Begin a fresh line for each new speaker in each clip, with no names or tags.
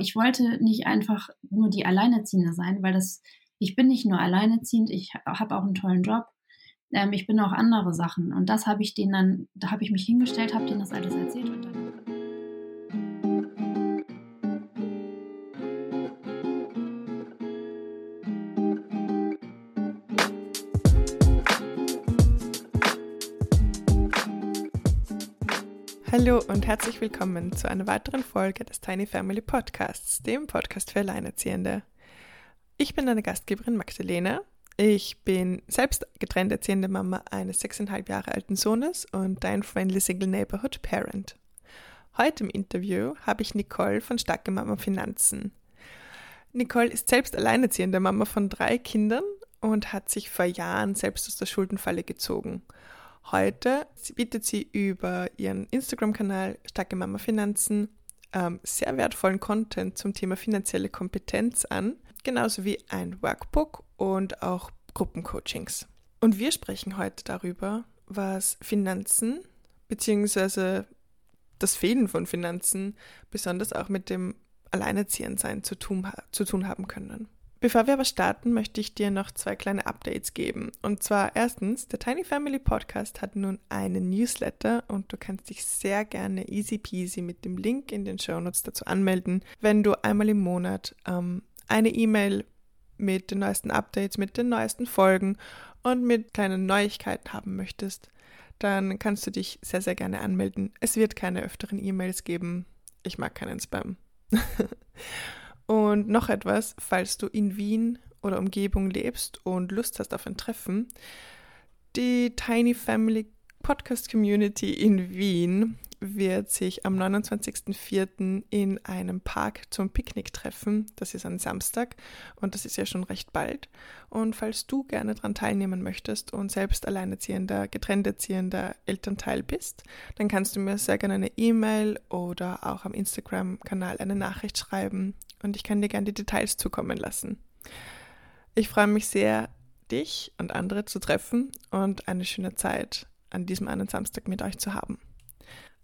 ich wollte nicht einfach nur die Alleinerziehende sein, weil das, ich bin nicht nur alleinerziehend, ich habe auch einen tollen Job. Ähm, ich bin auch andere Sachen. Und das habe ich denen dann, da habe ich mich hingestellt, habe denen das alles erzählt und dann.
Hallo und herzlich willkommen zu einer weiteren Folge des Tiny Family Podcasts, dem Podcast für Alleinerziehende. Ich bin deine Gastgeberin Magdalena. Ich bin selbst getrennt erziehende Mama eines sechseinhalb Jahre alten Sohnes und dein Friendly Single Neighborhood Parent. Heute im Interview habe ich Nicole von Starke Mama Finanzen. Nicole ist selbst alleinerziehende Mama von drei Kindern und hat sich vor Jahren selbst aus der Schuldenfalle gezogen – Heute bietet sie über ihren Instagram-Kanal Starke Mama Finanzen ähm, sehr wertvollen Content zum Thema finanzielle Kompetenz an, genauso wie ein Workbook und auch Gruppencoachings. Und wir sprechen heute darüber, was Finanzen bzw. das Fehlen von Finanzen besonders auch mit dem Alleinerziehendsein zu tun, zu tun haben können. Bevor wir aber starten, möchte ich dir noch zwei kleine Updates geben. Und zwar erstens, der Tiny Family Podcast hat nun einen Newsletter und du kannst dich sehr gerne easy peasy mit dem Link in den Show Notes dazu anmelden, wenn du einmal im Monat ähm, eine E-Mail mit den neuesten Updates, mit den neuesten Folgen und mit kleinen Neuigkeiten haben möchtest, dann kannst du dich sehr, sehr gerne anmelden. Es wird keine öfteren E-Mails geben. Ich mag keinen Spam. Und noch etwas, falls du in Wien oder Umgebung lebst und Lust hast auf ein Treffen, die Tiny Family Podcast Community in Wien wird sich am 29.04. in einem Park zum Picknick treffen. Das ist ein Samstag und das ist ja schon recht bald. Und falls du gerne daran teilnehmen möchtest und selbst alleinerziehender, getrennt erziehender Elternteil bist, dann kannst du mir sehr gerne eine E-Mail oder auch am Instagram-Kanal eine Nachricht schreiben und ich kann dir gerne die Details zukommen lassen. Ich freue mich sehr, dich und andere zu treffen und eine schöne Zeit an diesem einen Samstag mit euch zu haben.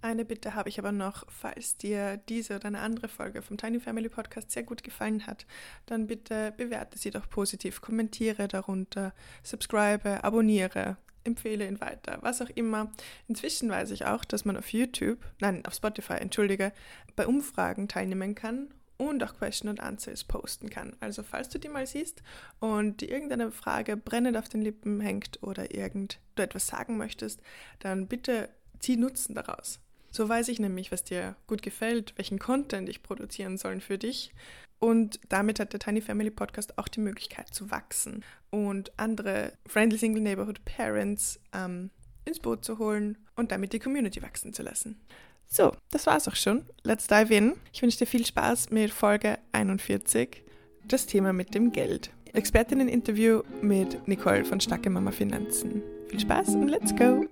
Eine Bitte habe ich aber noch, falls dir diese oder eine andere Folge vom Tiny Family Podcast sehr gut gefallen hat, dann bitte bewerte sie doch positiv, kommentiere darunter, subscribe, abonniere, empfehle ihn weiter, was auch immer. Inzwischen weiß ich auch, dass man auf YouTube, nein, auf Spotify, entschuldige, bei Umfragen teilnehmen kann und auch Question and Answers posten kann. Also falls du die mal siehst und dir irgendeine Frage brennend auf den Lippen hängt oder irgend du etwas sagen möchtest, dann bitte zieh Nutzen daraus. So weiß ich nämlich, was dir gut gefällt, welchen Content ich produzieren soll für dich. Und damit hat der Tiny Family Podcast auch die Möglichkeit zu wachsen und andere Friendly Single Neighborhood Parents ähm, ins Boot zu holen und damit die Community wachsen zu lassen. So, das war's auch schon. Let's dive in. Ich wünsche dir viel Spaß mit Folge 41, das Thema mit dem Geld. Expertinnen-Interview mit Nicole von Starke Mama Finanzen. Viel Spaß und let's go!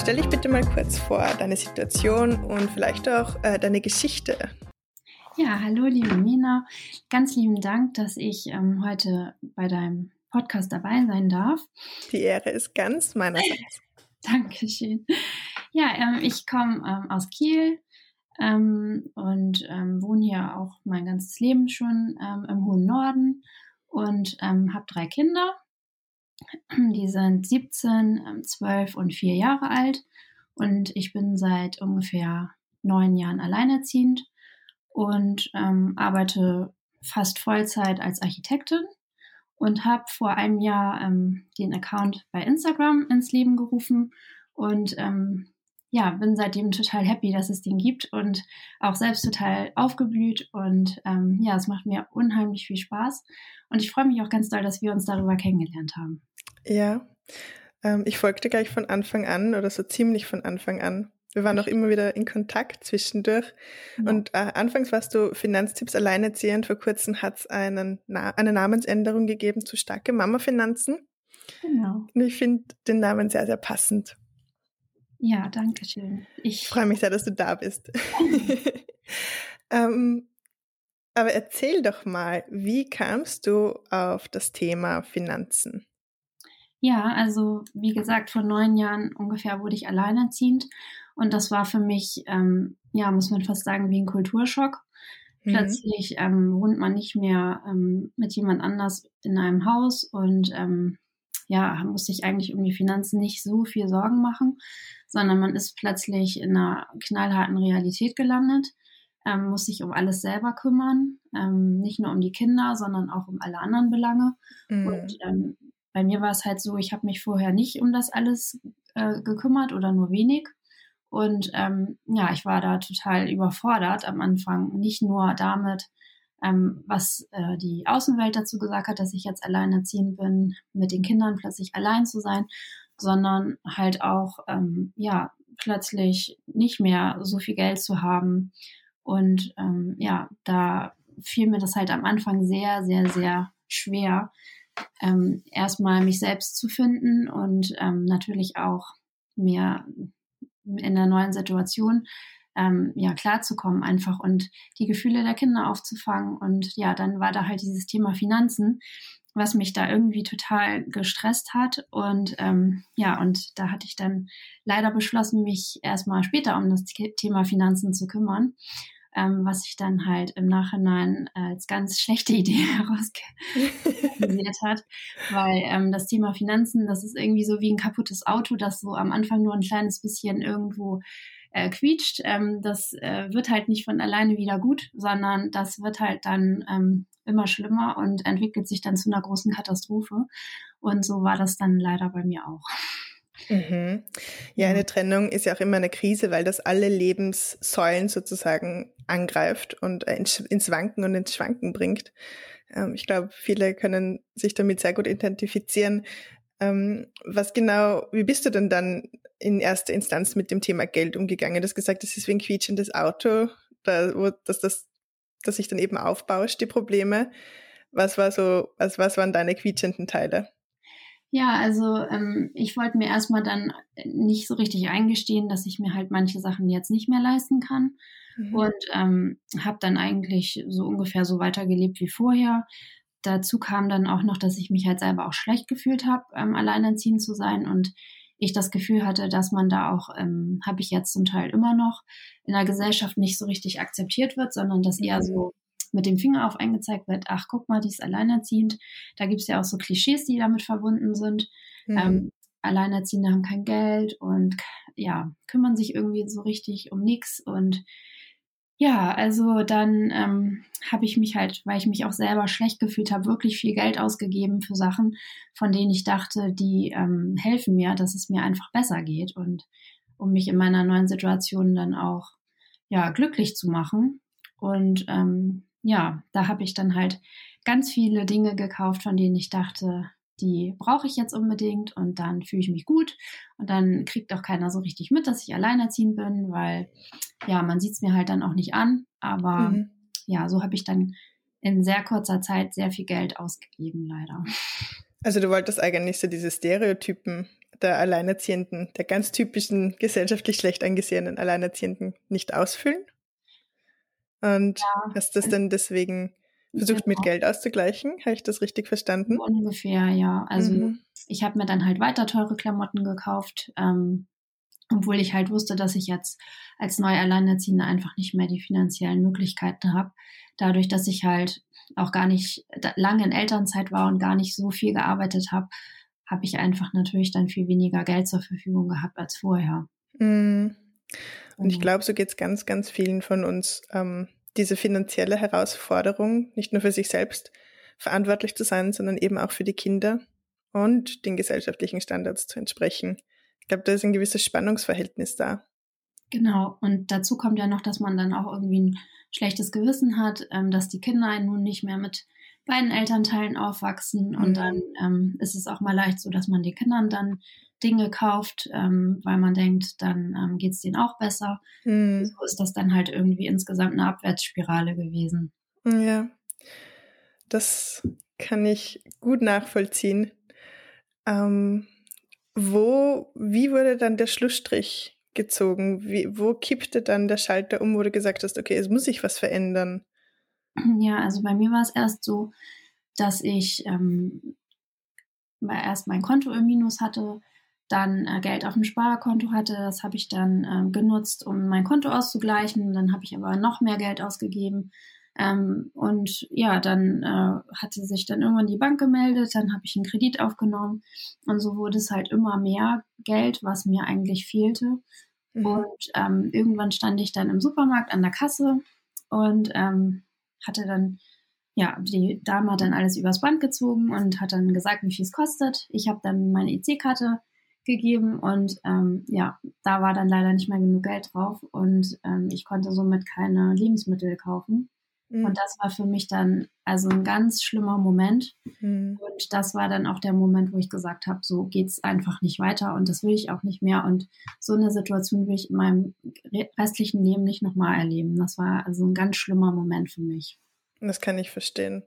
Stell dich bitte mal kurz vor, deine Situation und vielleicht auch äh, deine Geschichte.
Ja, hallo liebe Mina. Ganz lieben Dank, dass ich ähm, heute bei deinem Podcast dabei sein darf.
Die Ehre ist ganz meinerseits.
Dankeschön. Ja, ähm, ich komme ähm, aus Kiel ähm, und ähm, wohne hier auch mein ganzes Leben schon ähm, im hohen Norden und habe drei Kinder die sind 17, 12 ähm, und 4 Jahre alt. Und ich bin seit ungefähr neun Jahren alleinerziehend und ähm, arbeite fast Vollzeit als Architektin und habe vor einem Jahr ähm, den Account bei Instagram ins Leben gerufen und ähm, ja, bin seitdem total happy, dass es den gibt und auch selbst total aufgeblüht und ähm, ja, es macht mir unheimlich viel Spaß und ich freue mich auch ganz doll, dass wir uns darüber kennengelernt haben.
Ja, ähm, ich folgte gleich von Anfang an oder so ziemlich von Anfang an. Wir waren auch immer wieder in Kontakt zwischendurch. Ja. Und äh, anfangs warst du Finanztipps alleinerziehend. Vor kurzem hat es einen Na eine Namensänderung gegeben zu starke Mama-Finanzen. Genau. Und ich finde den Namen sehr, sehr passend.
Ja, danke schön.
Ich freue mich sehr, dass du da bist. ähm, aber erzähl doch mal, wie kamst du auf das Thema Finanzen?
Ja, also wie gesagt, vor neun Jahren ungefähr wurde ich alleinerziehend und das war für mich, ähm, ja, muss man fast sagen, wie ein Kulturschock. Mhm. Plötzlich ähm, wohnt man nicht mehr ähm, mit jemand anders in einem Haus und ähm, ja, muss sich eigentlich um die Finanzen nicht so viel Sorgen machen, sondern man ist plötzlich in einer knallharten Realität gelandet, ähm, muss sich um alles selber kümmern, ähm, nicht nur um die Kinder, sondern auch um alle anderen Belange. Mhm. Und ähm, bei mir war es halt so, ich habe mich vorher nicht um das alles äh, gekümmert oder nur wenig. Und ähm, ja, ich war da total überfordert am Anfang, nicht nur damit, ähm, was äh, die Außenwelt dazu gesagt hat, dass ich jetzt alleinerziehend bin, mit den Kindern plötzlich allein zu sein, sondern halt auch, ähm, ja, plötzlich nicht mehr so viel Geld zu haben. Und ähm, ja, da fiel mir das halt am Anfang sehr, sehr, sehr schwer, ähm, erstmal mich selbst zu finden und ähm, natürlich auch mir in der neuen Situation ähm, ja klarzukommen einfach und die Gefühle der Kinder aufzufangen. Und ja, dann war da halt dieses Thema Finanzen, was mich da irgendwie total gestresst hat. Und ähm, ja, und da hatte ich dann leider beschlossen, mich erstmal später um das Thema Finanzen zu kümmern. Ähm, was sich dann halt im Nachhinein als ganz schlechte Idee herauskristallisiert hat, weil ähm, das Thema Finanzen, das ist irgendwie so wie ein kaputtes Auto, das so am Anfang nur ein kleines bisschen irgendwo äh, quietscht. Ähm, das äh, wird halt nicht von alleine wieder gut, sondern das wird halt dann ähm, immer schlimmer und entwickelt sich dann zu einer großen Katastrophe. Und so war das dann leider bei mir auch.
Mhm. Ja, eine Trennung ist ja auch immer eine Krise, weil das alle Lebenssäulen sozusagen angreift und äh, ins, Wanken und ins Schwanken bringt. Ähm, ich glaube, viele können sich damit sehr gut identifizieren. Ähm, was genau, wie bist du denn dann in erster Instanz mit dem Thema Geld umgegangen? Du hast gesagt, das ist wie ein quietschendes Auto, da, wo, dass das, dass sich dann eben aufbauscht, die Probleme. Was war so, was, was waren deine quietschenden Teile?
Ja, also ähm, ich wollte mir erstmal dann nicht so richtig eingestehen, dass ich mir halt manche Sachen jetzt nicht mehr leisten kann. Mhm. Und ähm, habe dann eigentlich so ungefähr so weitergelebt wie vorher. Dazu kam dann auch noch, dass ich mich halt selber auch schlecht gefühlt habe, ähm, alleinerziehend zu sein und ich das Gefühl hatte, dass man da auch, ähm, habe ich jetzt zum Teil immer noch, in der Gesellschaft nicht so richtig akzeptiert wird, sondern dass eher so mit dem Finger auf eingezeigt wird, ach guck mal, die ist alleinerziehend. Da gibt es ja auch so Klischees, die damit verbunden sind. Mhm. Ähm, Alleinerziehende haben kein Geld und ja, kümmern sich irgendwie so richtig um nichts und ja, also dann ähm, habe ich mich halt, weil ich mich auch selber schlecht gefühlt habe, wirklich viel Geld ausgegeben für Sachen, von denen ich dachte, die ähm, helfen mir, dass es mir einfach besser geht und um mich in meiner neuen Situation dann auch ja glücklich zu machen. Und ähm, ja, da habe ich dann halt ganz viele Dinge gekauft, von denen ich dachte, die brauche ich jetzt unbedingt und dann fühle ich mich gut und dann kriegt auch keiner so richtig mit, dass ich alleinerziehend bin, weil ja, man sieht es mir halt dann auch nicht an, aber mhm. ja, so habe ich dann in sehr kurzer Zeit sehr viel Geld ausgegeben, leider.
Also du wolltest eigentlich so diese Stereotypen der Alleinerziehenden, der ganz typischen gesellschaftlich schlecht angesehenen Alleinerziehenden nicht ausfüllen? Und ja. hast das dann deswegen versucht genau. mit Geld auszugleichen. Habe ich das richtig verstanden?
Ungefähr, ja. Also mhm. ich habe mir dann halt weiter teure Klamotten gekauft, ähm, obwohl ich halt wusste, dass ich jetzt als neu Alleinerziehende einfach nicht mehr die finanziellen Möglichkeiten habe. Dadurch, dass ich halt auch gar nicht lange in Elternzeit war und gar nicht so viel gearbeitet habe, habe ich einfach natürlich dann viel weniger Geld zur Verfügung gehabt als vorher.
Mhm. Und ich genau. glaube, so geht es ganz, ganz vielen von uns. Ähm, diese finanzielle Herausforderung, nicht nur für sich selbst verantwortlich zu sein, sondern eben auch für die Kinder und den gesellschaftlichen Standards zu entsprechen. Ich glaube, da ist ein gewisses Spannungsverhältnis da.
Genau, und dazu kommt ja noch, dass man dann auch irgendwie ein schlechtes Gewissen hat, ähm, dass die Kinder nun nicht mehr mit beiden Elternteilen aufwachsen. Mhm. Und dann ähm, ist es auch mal leicht so, dass man den Kindern dann Dinge kauft, ähm, weil man denkt, dann ähm, geht es denen auch besser. Mhm. So ist das dann halt irgendwie insgesamt eine Abwärtsspirale gewesen.
Ja, das kann ich gut nachvollziehen. Ähm, wo, wie wurde dann der Schlussstrich gezogen? Wie, wo kippte dann der Schalter um, wo du gesagt hast, okay, es muss sich was verändern?
Ja, also bei mir war es erst so, dass ich ähm, erst mein Konto im Minus hatte, dann äh, Geld auf dem Sparkonto hatte. Das habe ich dann äh, genutzt, um mein Konto auszugleichen. Dann habe ich aber noch mehr Geld ausgegeben. Ähm, und ja, dann äh, hatte sich dann irgendwann die Bank gemeldet, dann habe ich einen Kredit aufgenommen und so wurde es halt immer mehr Geld, was mir eigentlich fehlte. Mhm. Und ähm, irgendwann stand ich dann im Supermarkt an der Kasse und ähm, hatte dann, ja, die Dame hat dann alles übers Band gezogen und hat dann gesagt, wie viel es kostet. Ich habe dann meine EC-Karte gegeben und ähm, ja, da war dann leider nicht mehr genug Geld drauf und ähm, ich konnte somit keine Lebensmittel kaufen. Mhm. Und das war für mich dann also ein ganz schlimmer Moment. Mhm. Und das war dann auch der Moment, wo ich gesagt habe, so geht's einfach nicht weiter und das will ich auch nicht mehr. Und so eine Situation will ich in meinem restlichen Leben nicht nochmal erleben. Das war also ein ganz schlimmer Moment für mich.
Das kann ich verstehen.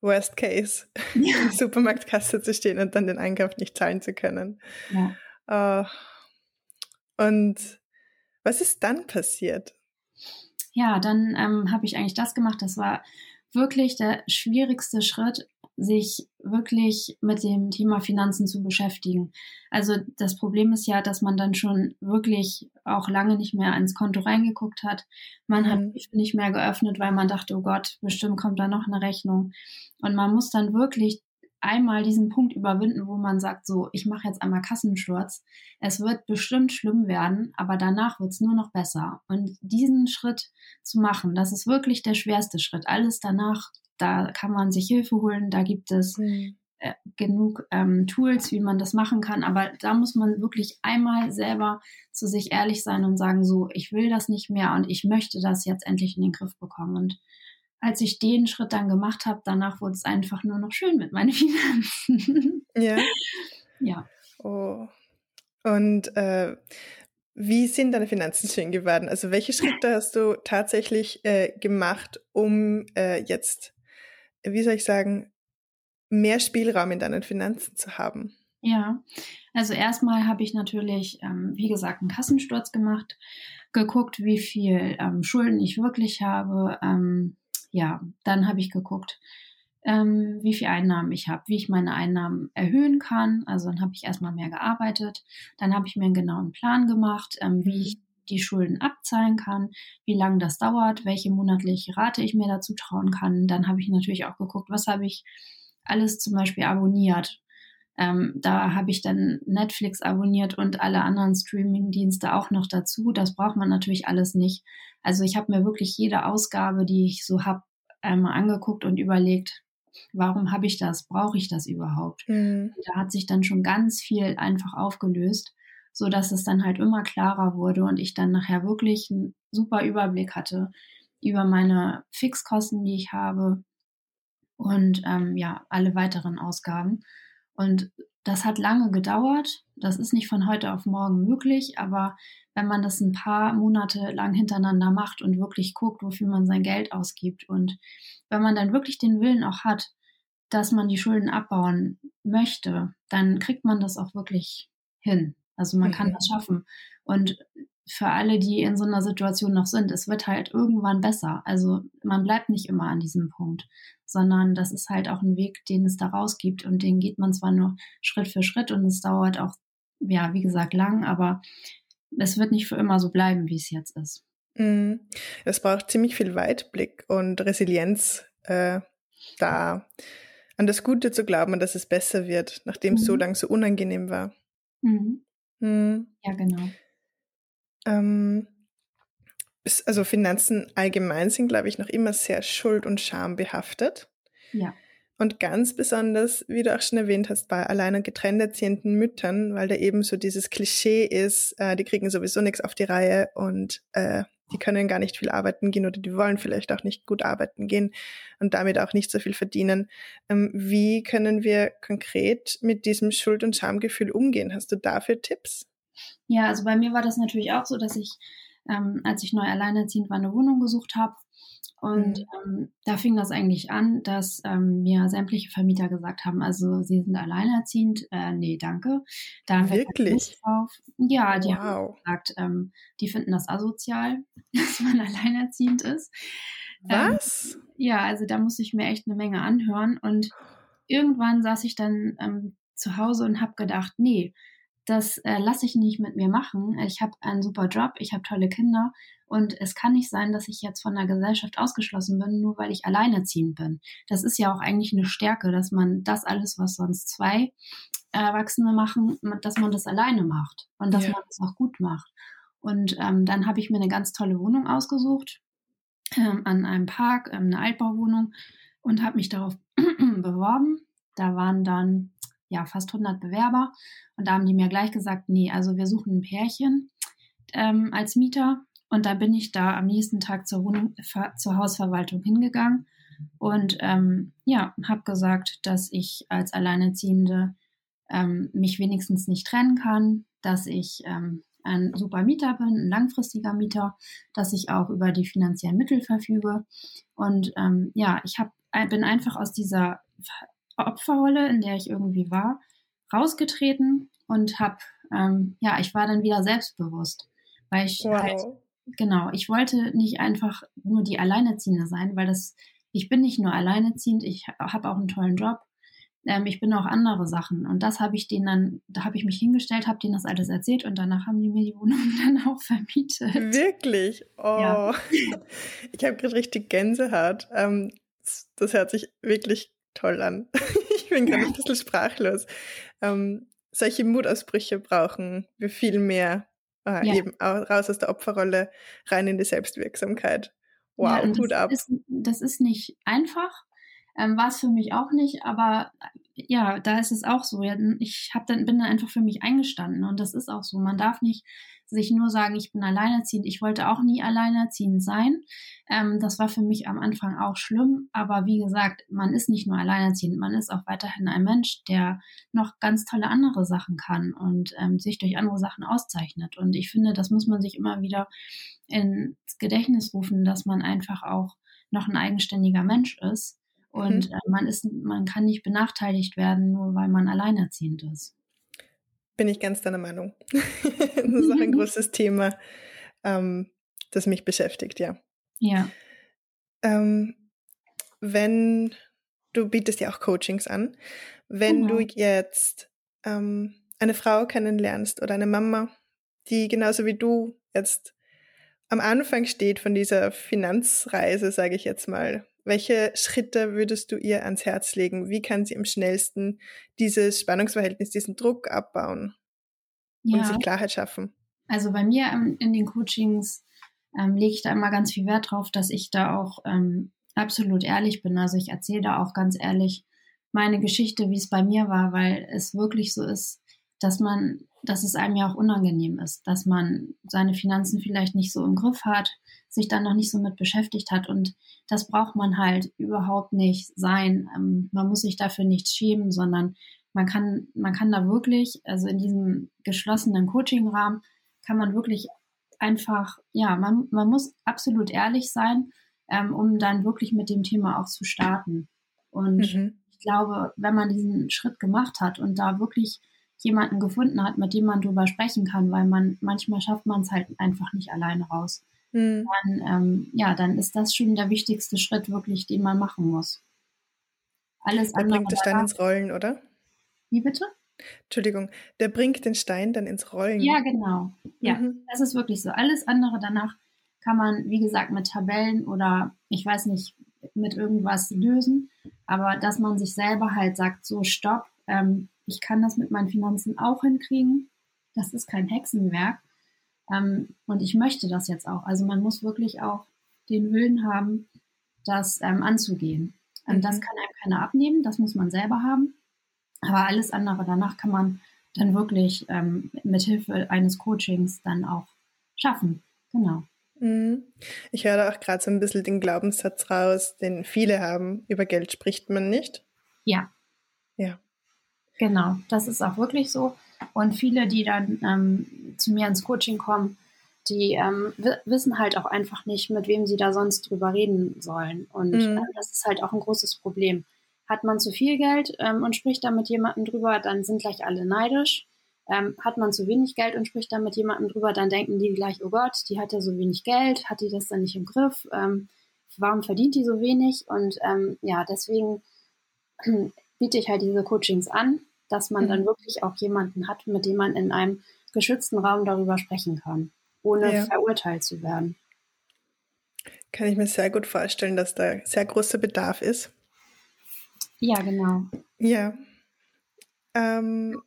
Worst Case, ja. in der Supermarktkasse zu stehen und dann den Einkauf nicht zahlen zu können. Ja. Uh, und was ist dann passiert?
Ja, dann ähm, habe ich eigentlich das gemacht. Das war wirklich der schwierigste Schritt, sich wirklich mit dem Thema Finanzen zu beschäftigen. Also das Problem ist ja, dass man dann schon wirklich auch lange nicht mehr ins Konto reingeguckt hat. Man mhm. hat nicht mehr geöffnet, weil man dachte, oh Gott, bestimmt kommt da noch eine Rechnung. Und man muss dann wirklich einmal diesen Punkt überwinden, wo man sagt, so, ich mache jetzt einmal Kassensturz. Es wird bestimmt schlimm werden, aber danach wird es nur noch besser. Und diesen Schritt zu machen, das ist wirklich der schwerste Schritt. Alles danach da kann man sich Hilfe holen, da gibt es mhm. äh, genug ähm, Tools, wie man das machen kann. Aber da muss man wirklich einmal selber zu sich ehrlich sein und sagen, so, ich will das nicht mehr und ich möchte das jetzt endlich in den Griff bekommen. Und als ich den Schritt dann gemacht habe, danach wurde es einfach nur noch schön mit meinen Finanzen.
Ja. ja. Oh. Und äh, wie sind deine Finanzen schön geworden? Also welche Schritte hast du tatsächlich äh, gemacht, um äh, jetzt wie soll ich sagen, mehr Spielraum in deinen Finanzen zu haben?
Ja, also erstmal habe ich natürlich, ähm, wie gesagt, einen Kassensturz gemacht, geguckt, wie viel ähm, Schulden ich wirklich habe. Ähm, ja, dann habe ich geguckt, ähm, wie viel Einnahmen ich habe, wie ich meine Einnahmen erhöhen kann. Also dann habe ich erstmal mehr gearbeitet. Dann habe ich mir einen genauen Plan gemacht, ähm, wie ich die Schulden abzahlen kann, wie lange das dauert, welche monatliche Rate ich mir dazu trauen kann. Dann habe ich natürlich auch geguckt, was habe ich alles zum Beispiel abonniert. Ähm, da habe ich dann Netflix abonniert und alle anderen Streaming-Dienste auch noch dazu. Das braucht man natürlich alles nicht. Also ich habe mir wirklich jede Ausgabe, die ich so habe, einmal angeguckt und überlegt, warum habe ich das? Brauche ich das überhaupt? Mhm. Da hat sich dann schon ganz viel einfach aufgelöst so dass es dann halt immer klarer wurde und ich dann nachher wirklich einen super Überblick hatte über meine Fixkosten, die ich habe und ähm, ja, alle weiteren Ausgaben. Und das hat lange gedauert. Das ist nicht von heute auf morgen möglich, aber wenn man das ein paar Monate lang hintereinander macht und wirklich guckt, wofür man sein Geld ausgibt und wenn man dann wirklich den Willen auch hat, dass man die Schulden abbauen möchte, dann kriegt man das auch wirklich hin. Also man mhm. kann das schaffen. Und für alle, die in so einer Situation noch sind, es wird halt irgendwann besser. Also man bleibt nicht immer an diesem Punkt, sondern das ist halt auch ein Weg, den es daraus gibt und den geht man zwar nur Schritt für Schritt und es dauert auch, ja, wie gesagt, lang, aber es wird nicht für immer so bleiben, wie es jetzt ist.
Mhm. Es braucht ziemlich viel Weitblick und Resilienz, äh, da an das Gute zu glauben und dass es besser wird, nachdem es so mhm. lang so unangenehm war.
Mhm. Mhm. Ja, genau.
Ähm, also Finanzen allgemein sind, glaube ich, noch immer sehr schuld- und schambehaftet.
Ja.
Und ganz besonders, wie du auch schon erwähnt hast, bei allein und getrennt erziehenden Müttern, weil da eben so dieses Klischee ist, äh, die kriegen sowieso nichts auf die Reihe und äh, die können gar nicht viel arbeiten gehen oder die wollen vielleicht auch nicht gut arbeiten gehen und damit auch nicht so viel verdienen. Ähm, wie können wir konkret mit diesem Schuld- und Schamgefühl umgehen? Hast du dafür Tipps?
Ja, also bei mir war das natürlich auch so, dass ich, ähm, als ich neu alleinerziehend war, eine Wohnung gesucht habe und mhm. ähm, da fing das eigentlich an, dass ähm, mir sämtliche Vermieter gesagt haben, also sie sind alleinerziehend, äh, nee, danke. Da haben
Wirklich?
Wir drauf. Ja, die wow. haben gesagt, ähm, die finden das asozial, dass man alleinerziehend ist.
Ähm, Was?
ja, also da muss ich mir echt eine Menge anhören und irgendwann saß ich dann ähm, zu Hause und habe gedacht, nee, das äh, lasse ich nicht mit mir machen. Ich habe einen super Job, ich habe tolle Kinder und es kann nicht sein, dass ich jetzt von der Gesellschaft ausgeschlossen bin, nur weil ich alleinerziehend bin. Das ist ja auch eigentlich eine Stärke, dass man das alles, was sonst zwei Erwachsene machen, dass man das alleine macht und dass ja. man das auch gut macht. Und ähm, dann habe ich mir eine ganz tolle Wohnung ausgesucht ähm, an einem Park, ähm, eine Altbauwohnung und habe mich darauf beworben. Da waren dann ja fast 100 Bewerber und da haben die mir gleich gesagt, nee, also wir suchen ein Pärchen ähm, als Mieter und da bin ich da am nächsten Tag zur, Wohnung, zur Hausverwaltung hingegangen und ähm, ja, habe gesagt, dass ich als Alleinerziehende ähm, mich wenigstens nicht trennen kann, dass ich ähm, ein super Mieter bin, ein langfristiger Mieter, dass ich auch über die finanziellen Mittel verfüge. Und ähm, ja, ich hab, bin einfach aus dieser Opferrolle, in der ich irgendwie war, rausgetreten und habe, ähm, ja, ich war dann wieder selbstbewusst, weil ich wow. halt genau, ich wollte nicht einfach nur die Alleinerziehende sein, weil das, ich bin nicht nur alleinerziehend, ich habe auch einen tollen Job. Ähm, ich bin auch andere Sachen. Und das habe ich denen dann, da habe ich mich hingestellt, habe denen das alles erzählt und danach haben die mir die Wohnung dann auch vermietet.
Wirklich? Oh. Ja. Ich habe gerade richtig Gänsehaut. Ähm, das hört sich wirklich toll an. ich bin gerade ein bisschen sprachlos. Ähm, solche Mutausbrüche brauchen wir viel mehr Ah, ja. Eben raus aus der Opferrolle, rein in die Selbstwirksamkeit. Wow, ja, gut ab.
Ist, das ist nicht einfach, ähm, war es für mich auch nicht, aber ja, da ist es auch so. Ich hab dann, bin dann einfach für mich eingestanden und das ist auch so. Man darf nicht sich nur sagen, ich bin alleinerziehend. Ich wollte auch nie alleinerziehend sein. Ähm, das war für mich am Anfang auch schlimm. Aber wie gesagt, man ist nicht nur alleinerziehend, man ist auch weiterhin ein Mensch, der noch ganz tolle andere Sachen kann und ähm, sich durch andere Sachen auszeichnet. Und ich finde, das muss man sich immer wieder ins Gedächtnis rufen, dass man einfach auch noch ein eigenständiger Mensch ist. Und mhm. man ist, man kann nicht benachteiligt werden, nur weil man alleinerziehend ist.
Bin ich ganz deiner Meinung. das ist auch ein großes Thema, ähm, das mich beschäftigt, ja.
Ja.
Ähm, wenn du bietest ja auch Coachings an, wenn genau. du jetzt ähm, eine Frau kennenlernst oder eine Mama, die genauso wie du jetzt am Anfang steht von dieser Finanzreise, sage ich jetzt mal, welche Schritte würdest du ihr ans Herz legen? Wie kann sie am schnellsten dieses Spannungsverhältnis, diesen Druck abbauen ja. und sich Klarheit schaffen?
Also bei mir in den Coachings ähm, lege ich da immer ganz viel Wert drauf, dass ich da auch ähm, absolut ehrlich bin. Also ich erzähle da auch ganz ehrlich meine Geschichte, wie es bei mir war, weil es wirklich so ist, dass man, dass es einem ja auch unangenehm ist, dass man seine Finanzen vielleicht nicht so im Griff hat, sich dann noch nicht so mit beschäftigt hat und das braucht man halt überhaupt nicht sein. Ähm, man muss sich dafür nicht schämen, sondern man kann, man kann da wirklich, also in diesem geschlossenen Coaching-Rahmen kann man wirklich einfach, ja, man, man muss absolut ehrlich sein, ähm, um dann wirklich mit dem Thema auch zu starten. Und mhm. ich glaube, wenn man diesen Schritt gemacht hat und da wirklich jemanden gefunden hat, mit dem man drüber sprechen kann, weil man manchmal schafft man es halt einfach nicht alleine raus. Mhm. Dann, ähm, ja, dann ist das schon der wichtigste Schritt wirklich, den man machen muss.
Alles der andere. bringt den Stein ins Rollen, oder?
Wie bitte?
Entschuldigung, der bringt den Stein dann ins Rollen.
Ja, genau. Ja, mhm. das ist wirklich so. Alles andere danach kann man, wie gesagt, mit Tabellen oder ich weiß nicht, mit irgendwas lösen. Aber dass man sich selber halt sagt, so stopp, ähm, ich kann das mit meinen Finanzen auch hinkriegen. Das ist kein Hexenwerk. Ähm, und ich möchte das jetzt auch. Also man muss wirklich auch den Willen haben, das ähm, anzugehen. Und das mhm. kann einem keiner abnehmen, das muss man selber haben. Aber alles andere danach kann man dann wirklich ähm, mit Hilfe eines Coachings dann auch schaffen. Genau.
Mhm. Ich höre da auch gerade so ein bisschen den Glaubenssatz raus, den viele haben, über Geld spricht man nicht.
Ja.
Ja.
Genau, das ist auch wirklich so. Und viele, die dann ähm, zu mir ins Coaching kommen, die ähm, wissen halt auch einfach nicht, mit wem sie da sonst drüber reden sollen. Und mhm. äh, das ist halt auch ein großes Problem. Hat man zu viel Geld ähm, und spricht da mit jemandem drüber, dann sind gleich alle neidisch. Ähm, hat man zu wenig Geld und spricht da mit jemandem drüber, dann denken die gleich, oh Gott, die hat ja so wenig Geld, hat die das dann nicht im Griff? Ähm, warum verdient die so wenig? Und ähm, ja, deswegen biete ich halt diese Coachings an, dass man mhm. dann wirklich auch jemanden hat, mit dem man in einem geschützten Raum darüber sprechen kann ohne ja. verurteilt zu werden.
Kann ich mir sehr gut vorstellen, dass da sehr großer Bedarf ist.
Ja, genau.
Ja. Ähm,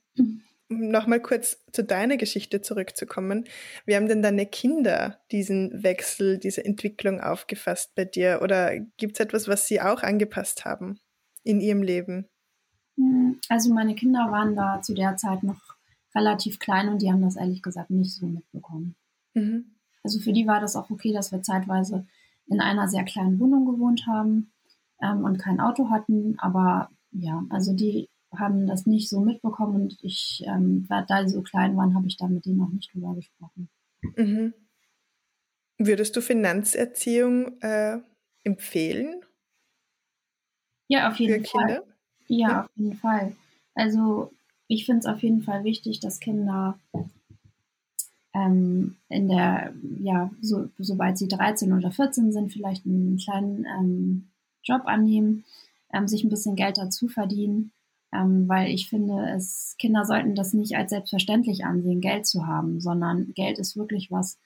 Nochmal kurz zu deiner Geschichte zurückzukommen. Wie haben denn deine Kinder diesen Wechsel, diese Entwicklung aufgefasst bei dir? Oder gibt es etwas, was sie auch angepasst haben in ihrem Leben?
Also meine Kinder waren da zu der Zeit noch relativ klein und die haben das ehrlich gesagt nicht so mitbekommen. Mhm. Also für die war das auch okay, dass wir zeitweise in einer sehr kleinen Wohnung gewohnt haben ähm, und kein Auto hatten. Aber ja, also die haben das nicht so mitbekommen und ich, ähm, da die so klein waren, habe ich da mit denen noch nicht drüber gesprochen.
Mhm. Würdest du Finanzerziehung äh, empfehlen?
Ja, auf jeden Fall. Ja, ja, auf jeden Fall. Also ich finde es auf jeden Fall wichtig, dass Kinder ähm, in der, ja, so, sobald sie 13 oder 14 sind, vielleicht einen kleinen ähm, Job annehmen, ähm, sich ein bisschen Geld dazu verdienen, ähm, weil ich finde, es, Kinder sollten das nicht als selbstverständlich ansehen, Geld zu haben, sondern Geld ist wirklich was,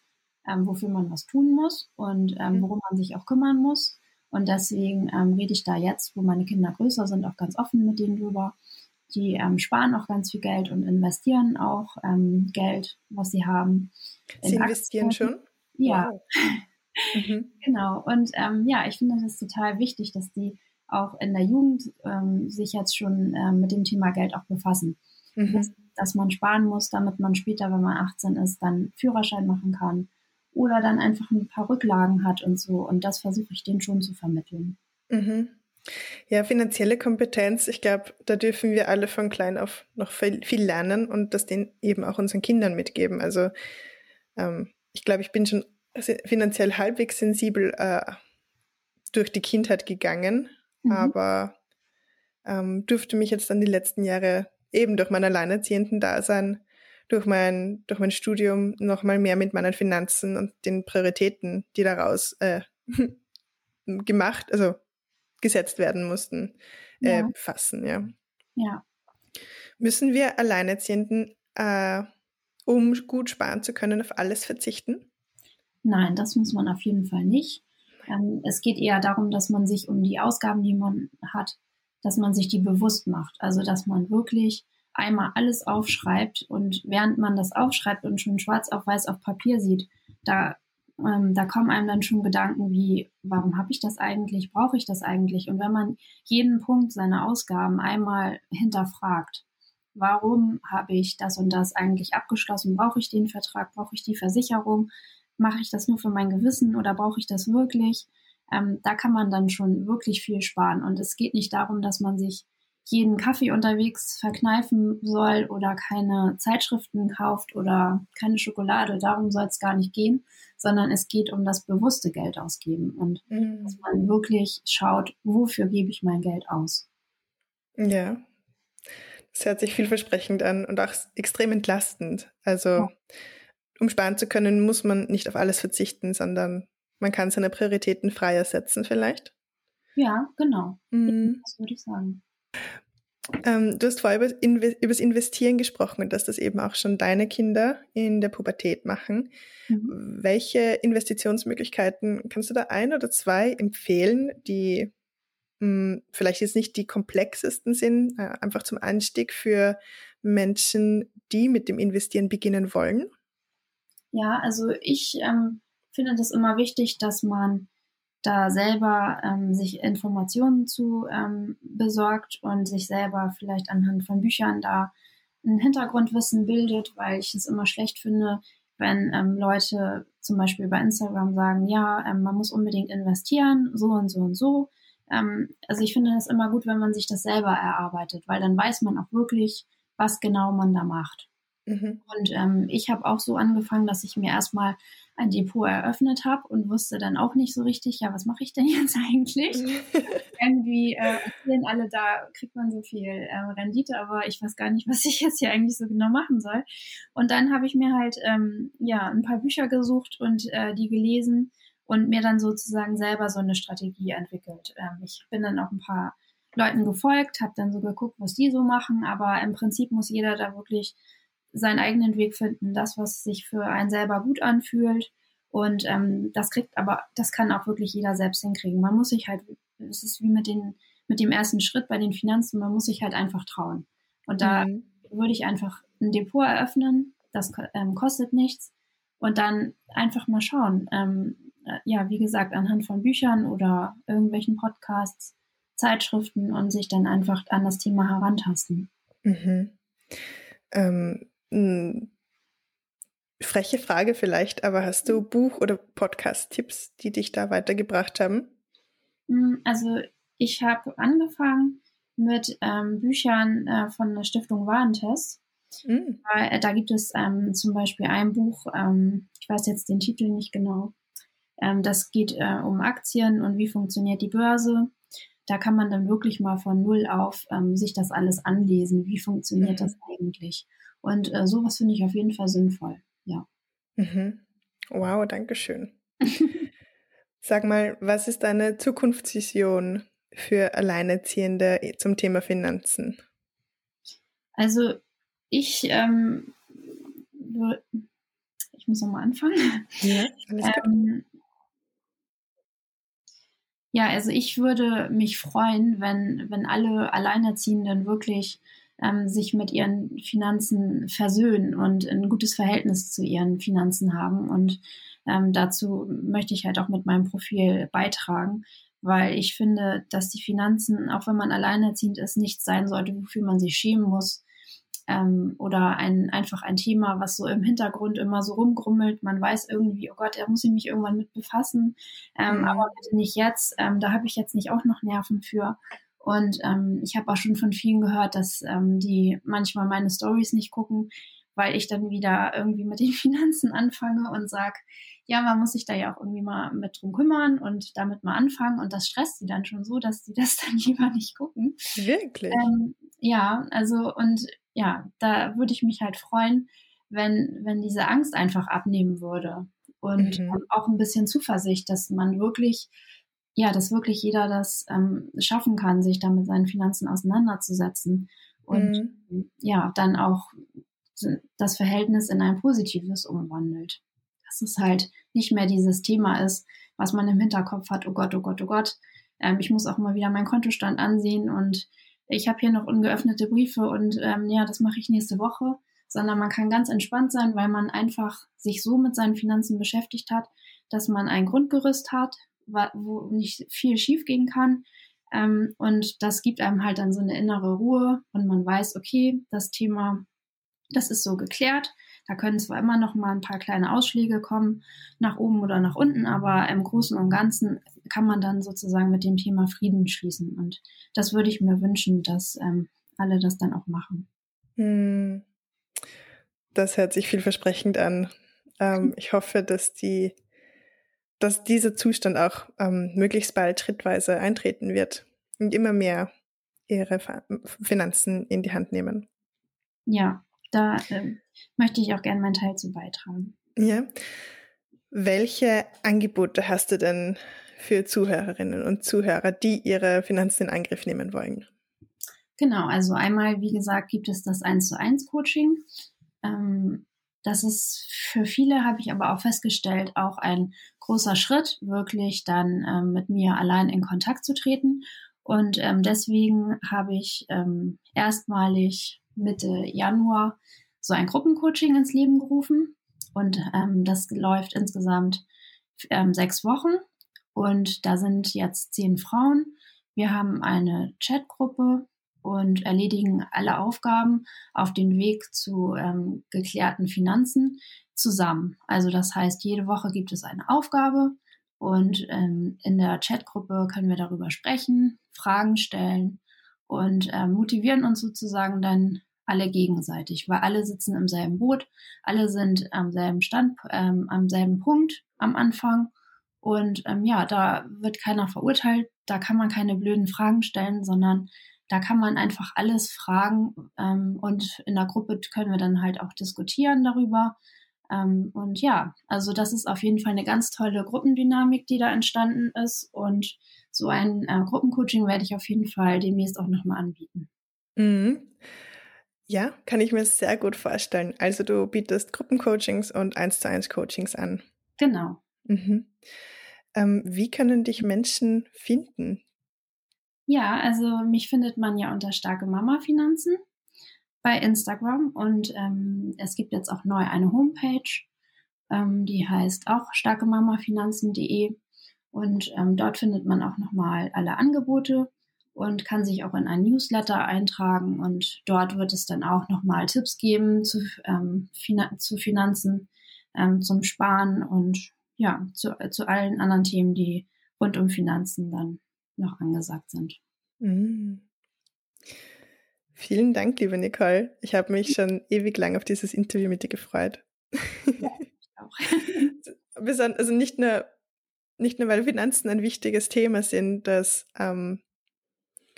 ähm, wofür man was tun muss und ähm, mhm. worum man sich auch kümmern muss. Und deswegen ähm, rede ich da jetzt, wo meine Kinder größer sind, auch ganz offen mit denen drüber die ähm, sparen auch ganz viel Geld und investieren auch ähm, Geld, was sie haben.
Sie investieren Aktien. schon?
Ja. Wow. mhm. Genau. Und ähm, ja, ich finde das total wichtig, dass die auch in der Jugend ähm, sich jetzt schon ähm, mit dem Thema Geld auch befassen. Mhm. Dass, dass man sparen muss, damit man später, wenn man 18 ist, dann Führerschein machen kann oder dann einfach ein paar Rücklagen hat und so. Und das versuche ich denen schon zu vermitteln.
Mhm. Ja, finanzielle Kompetenz, ich glaube, da dürfen wir alle von klein auf noch viel, viel lernen und das den eben auch unseren Kindern mitgeben. Also ähm, ich glaube, ich bin schon finanziell halbwegs sensibel äh, durch die Kindheit gegangen, mhm. aber ähm, durfte mich jetzt dann die letzten Jahre eben durch mein alleinerziehenden Dasein, durch mein, durch mein Studium noch mal mehr mit meinen Finanzen und den Prioritäten, die daraus äh, gemacht, also gesetzt werden mussten, äh, ja. befassen. Ja.
ja.
Müssen wir Alleinerziehenden, äh, um gut sparen zu können, auf alles verzichten?
Nein, das muss man auf jeden Fall nicht. Ähm, es geht eher darum, dass man sich um die Ausgaben, die man hat, dass man sich die bewusst macht. Also, dass man wirklich einmal alles aufschreibt und während man das aufschreibt und schon schwarz auf weiß auf Papier sieht, da ähm, da kommen einem dann schon Gedanken wie, warum habe ich das eigentlich, brauche ich das eigentlich? Und wenn man jeden Punkt seiner Ausgaben einmal hinterfragt, warum habe ich das und das eigentlich abgeschlossen? Brauche ich den Vertrag? Brauche ich die Versicherung? Mache ich das nur für mein Gewissen oder brauche ich das wirklich? Ähm, da kann man dann schon wirklich viel sparen. Und es geht nicht darum, dass man sich jeden Kaffee unterwegs verkneifen soll oder keine Zeitschriften kauft oder keine Schokolade. Darum soll es gar nicht gehen, sondern es geht um das bewusste Geld ausgeben und mhm. dass man wirklich schaut, wofür gebe ich mein Geld aus.
Ja, das hört sich vielversprechend an und auch extrem entlastend. Also, ja. um sparen zu können, muss man nicht auf alles verzichten, sondern man kann seine Prioritäten freier setzen vielleicht.
Ja, genau. Mhm. Das würde ich sagen.
Ähm, du hast vorher über, über, das Investieren gesprochen und dass das eben auch schon deine Kinder in der Pubertät machen. Mhm. Welche Investitionsmöglichkeiten kannst du da ein oder zwei empfehlen, die mh, hm, vielleicht jetzt nicht die komplexesten sind, äh, einfach zum Einstieg für Menschen, die mit dem Investieren beginnen wollen?
Ja, also ich ähm, finde das immer wichtig, dass man da selber ähm, sich Informationen zu ähm, besorgt und sich selber vielleicht anhand von Büchern da ein Hintergrundwissen bildet, weil ich es immer schlecht finde, wenn ähm, Leute zum Beispiel bei Instagram sagen, ja, ähm, man muss unbedingt investieren, so und so und so. Ähm, also ich finde das immer gut, wenn man sich das selber erarbeitet, weil dann weiß man auch wirklich, was genau man da macht. Mhm. Und ähm, ich habe auch so angefangen, dass ich mir erstmal ein Depot eröffnet habe und wusste dann auch nicht so richtig, ja, was mache ich denn jetzt eigentlich? Irgendwie äh, erzählen alle, da kriegt man so viel äh, Rendite, aber ich weiß gar nicht, was ich jetzt hier eigentlich so genau machen soll. Und dann habe ich mir halt ähm, ja ein paar Bücher gesucht und äh, die gelesen und mir dann sozusagen selber so eine Strategie entwickelt. Ähm, ich bin dann auch ein paar Leuten gefolgt, habe dann so geguckt, was die so machen, aber im Prinzip muss jeder da wirklich seinen eigenen Weg finden, das, was sich für einen selber gut anfühlt. Und ähm, das kriegt aber, das kann auch wirklich jeder selbst hinkriegen. Man muss sich halt, es ist wie mit den, mit dem ersten Schritt bei den Finanzen, man muss sich halt einfach trauen. Und da mhm. würde ich einfach ein Depot eröffnen, das ähm, kostet nichts. Und dann einfach mal schauen. Ähm, äh, ja, wie gesagt, anhand von Büchern oder irgendwelchen Podcasts, Zeitschriften und sich dann einfach an das Thema herantasten.
Mhm. Ähm, hm, freche Frage vielleicht, aber hast du Buch- oder Podcast-Tipps, die dich da weitergebracht haben?
Hm, also ich habe angefangen mit ähm, Büchern äh, von der Stiftung Warentest. Mhm. Äh, da gibt es ähm, zum Beispiel ein Buch, ähm, ich weiß jetzt den Titel nicht genau. Ähm, das geht äh, um Aktien und wie funktioniert die Börse. Da kann man dann wirklich mal von Null auf ähm, sich das alles anlesen. Wie funktioniert mhm. das eigentlich? Und äh, sowas finde ich auf jeden Fall sinnvoll, ja.
Mhm. Wow, danke schön. Sag mal, was ist deine Zukunftsvision für Alleinerziehende zum Thema Finanzen?
Also ich, ähm, ich muss nochmal anfangen. Ja, ähm, ja, also ich würde mich freuen, wenn, wenn alle Alleinerziehenden wirklich ähm, sich mit ihren Finanzen versöhnen und ein gutes Verhältnis zu ihren Finanzen haben. Und ähm, dazu möchte ich halt auch mit meinem Profil beitragen, weil ich finde, dass die Finanzen, auch wenn man alleinerziehend ist, nichts sein sollte, wofür man sich schämen muss. Ähm, oder ein, einfach ein Thema, was so im Hintergrund immer so rumgrummelt. Man weiß irgendwie, oh Gott, da muss ich mich irgendwann mit befassen, ähm, mhm. aber bitte nicht jetzt. Ähm, da habe ich jetzt nicht auch noch Nerven für. Und ähm, ich habe auch schon von vielen gehört, dass ähm, die manchmal meine Stories nicht gucken, weil ich dann wieder irgendwie mit den Finanzen anfange und sag, ja, man muss sich da ja auch irgendwie mal mit drum kümmern und damit mal anfangen. Und das stresst sie dann schon so, dass sie das dann lieber nicht gucken.
Wirklich?
Ähm, ja, also und ja, da würde ich mich halt freuen, wenn, wenn diese Angst einfach abnehmen würde. Und mhm. auch ein bisschen Zuversicht, dass man wirklich ja, dass wirklich jeder das ähm, schaffen kann, sich da mit seinen Finanzen auseinanderzusetzen und mhm. ja, dann auch das Verhältnis in ein positives umwandelt. Dass es halt nicht mehr dieses Thema ist, was man im Hinterkopf hat, oh Gott, oh Gott, oh Gott, ähm, ich muss auch mal wieder meinen Kontostand ansehen und ich habe hier noch ungeöffnete Briefe und ähm, ja, das mache ich nächste Woche, sondern man kann ganz entspannt sein, weil man einfach sich so mit seinen Finanzen beschäftigt hat, dass man ein Grundgerüst hat, wo nicht viel schief gehen kann. Ähm, und das gibt einem halt dann so eine innere Ruhe und man weiß, okay, das Thema, das ist so geklärt. Da können zwar immer noch mal ein paar kleine Ausschläge kommen, nach oben oder nach unten, aber im Großen und Ganzen kann man dann sozusagen mit dem Thema Frieden schließen. Und das würde ich mir wünschen, dass ähm, alle das dann auch machen. Hm.
Das hört sich vielversprechend an. Ähm, ich hoffe, dass die dass dieser Zustand auch ähm, möglichst bald schrittweise eintreten wird und immer mehr ihre Finanzen in die Hand nehmen.
Ja, da äh, möchte ich auch gerne meinen Teil zu beitragen.
Ja. Welche Angebote hast du denn für Zuhörerinnen und Zuhörer, die ihre Finanzen in Angriff nehmen wollen?
Genau, also einmal, wie gesagt, gibt es das 1 zu 1 Coaching. Ähm, das ist für viele, habe ich aber auch festgestellt, auch ein großer Schritt, wirklich dann ähm, mit mir allein in Kontakt zu treten. Und ähm, deswegen habe ich ähm, erstmalig Mitte Januar so ein Gruppencoaching ins Leben gerufen. Und ähm, das läuft insgesamt ähm, sechs Wochen. Und da sind jetzt zehn Frauen. Wir haben eine Chatgruppe und erledigen alle Aufgaben auf den Weg zu ähm, geklärten Finanzen. zusammen. Also das heißt, jede Woche gibt es eine Aufgabe und ähm, in der Chatgruppe können wir darüber sprechen, Fragen stellen und äh, motivieren uns sozusagen dann alle gegenseitig, weil alle sitzen im selben Boot, alle sind am selben Stand, ähm, am selben Punkt am Anfang. Und ähm, ja, da wird keiner verurteilt, da kann man keine blöden Fragen stellen, sondern da kann man einfach alles fragen ähm, und in der Gruppe können wir dann halt auch diskutieren darüber. Ähm, und ja, also das ist auf jeden Fall eine ganz tolle Gruppendynamik, die da entstanden ist. Und so ein äh, Gruppencoaching werde ich auf jeden Fall demnächst auch nochmal anbieten.
Mhm. Ja, kann ich mir sehr gut vorstellen. Also du bietest Gruppencoachings und 1 zu 1 Coachings an.
Genau.
Mhm. Ähm, wie können dich Menschen finden?
Ja, also mich findet man ja unter Starke Mama Finanzen bei Instagram und ähm, es gibt jetzt auch neu eine Homepage, ähm, die heißt auch starkemamafinanzen.de und ähm, dort findet man auch nochmal alle Angebote und kann sich auch in ein Newsletter eintragen und dort wird es dann auch nochmal Tipps geben zu, ähm, Finan zu Finanzen, ähm, zum Sparen und ja, zu, zu allen anderen Themen, die rund um Finanzen dann noch angesagt sind.
Mm. Vielen Dank, liebe Nicole. Ich habe mich schon ewig lang auf dieses Interview mit dir gefreut. Ja, ich auch. also nicht nur, nicht nur, weil Finanzen ein wichtiges Thema sind, das ähm,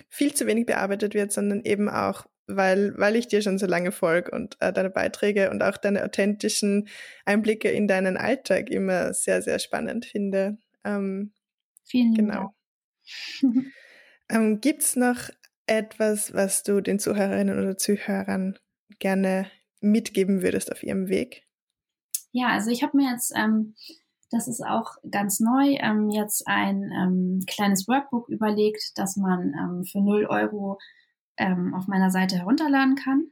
viel zu wenig bearbeitet wird, sondern eben auch, weil, weil ich dir schon so lange folge und äh, deine Beiträge und auch deine authentischen Einblicke in deinen Alltag immer sehr, sehr spannend finde. Ähm,
Vielen genau.
Dank. ähm, Gibt es noch etwas, was du den Zuhörerinnen oder Zuhörern gerne mitgeben würdest auf ihrem Weg?
Ja, also ich habe mir jetzt ähm, das ist auch ganz neu. Ähm, jetzt ein ähm, kleines Workbook überlegt, das man ähm, für 0 Euro ähm, auf meiner Seite herunterladen kann.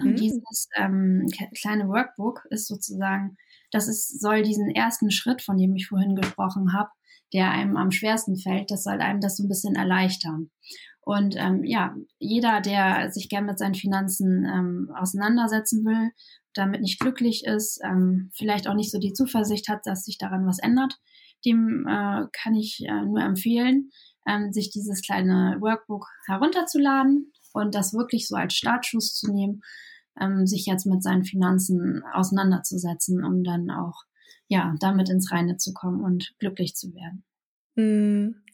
Und mhm. dieses ähm, kleine Workbook ist sozusagen, das ist, soll diesen ersten Schritt, von dem ich vorhin gesprochen habe, der einem am schwersten fällt, das soll einem das so ein bisschen erleichtern. Und ähm, ja, jeder, der sich gern mit seinen Finanzen ähm, auseinandersetzen will, damit nicht glücklich ist, ähm, vielleicht auch nicht so die Zuversicht hat, dass sich daran was ändert, dem äh, kann ich äh, nur empfehlen, ähm, sich dieses kleine Workbook herunterzuladen und das wirklich so als Startschuss zu nehmen, ähm, sich jetzt mit seinen Finanzen auseinanderzusetzen, um dann auch ja damit ins Reine zu kommen und glücklich zu werden.
Mm.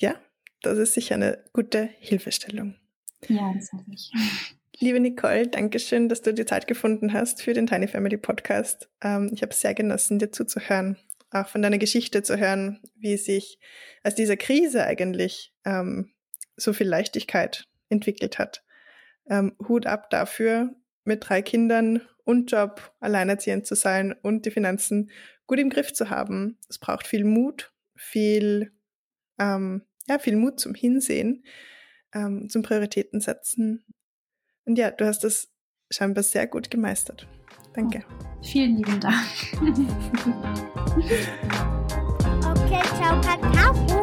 Ja, das ist sicher eine gute Hilfestellung.
Ja, das hoffe ich.
Liebe Nicole, danke schön, dass du die Zeit gefunden hast für den Tiny Family Podcast. Ähm, ich habe sehr genossen, dir zuzuhören, auch von deiner Geschichte zu hören, wie sich aus dieser Krise eigentlich ähm, so viel Leichtigkeit entwickelt hat. Ähm, Hut ab dafür, mit drei Kindern und Job alleinerziehend zu sein und die Finanzen gut im Griff zu haben. Es braucht viel Mut, viel, ähm, ja, viel Mut zum Hinsehen, ähm, zum Prioritäten setzen und ja, du hast das scheinbar sehr gut gemeistert. Danke.
Oh, vielen lieben Dank.
okay, ciao, Kakao.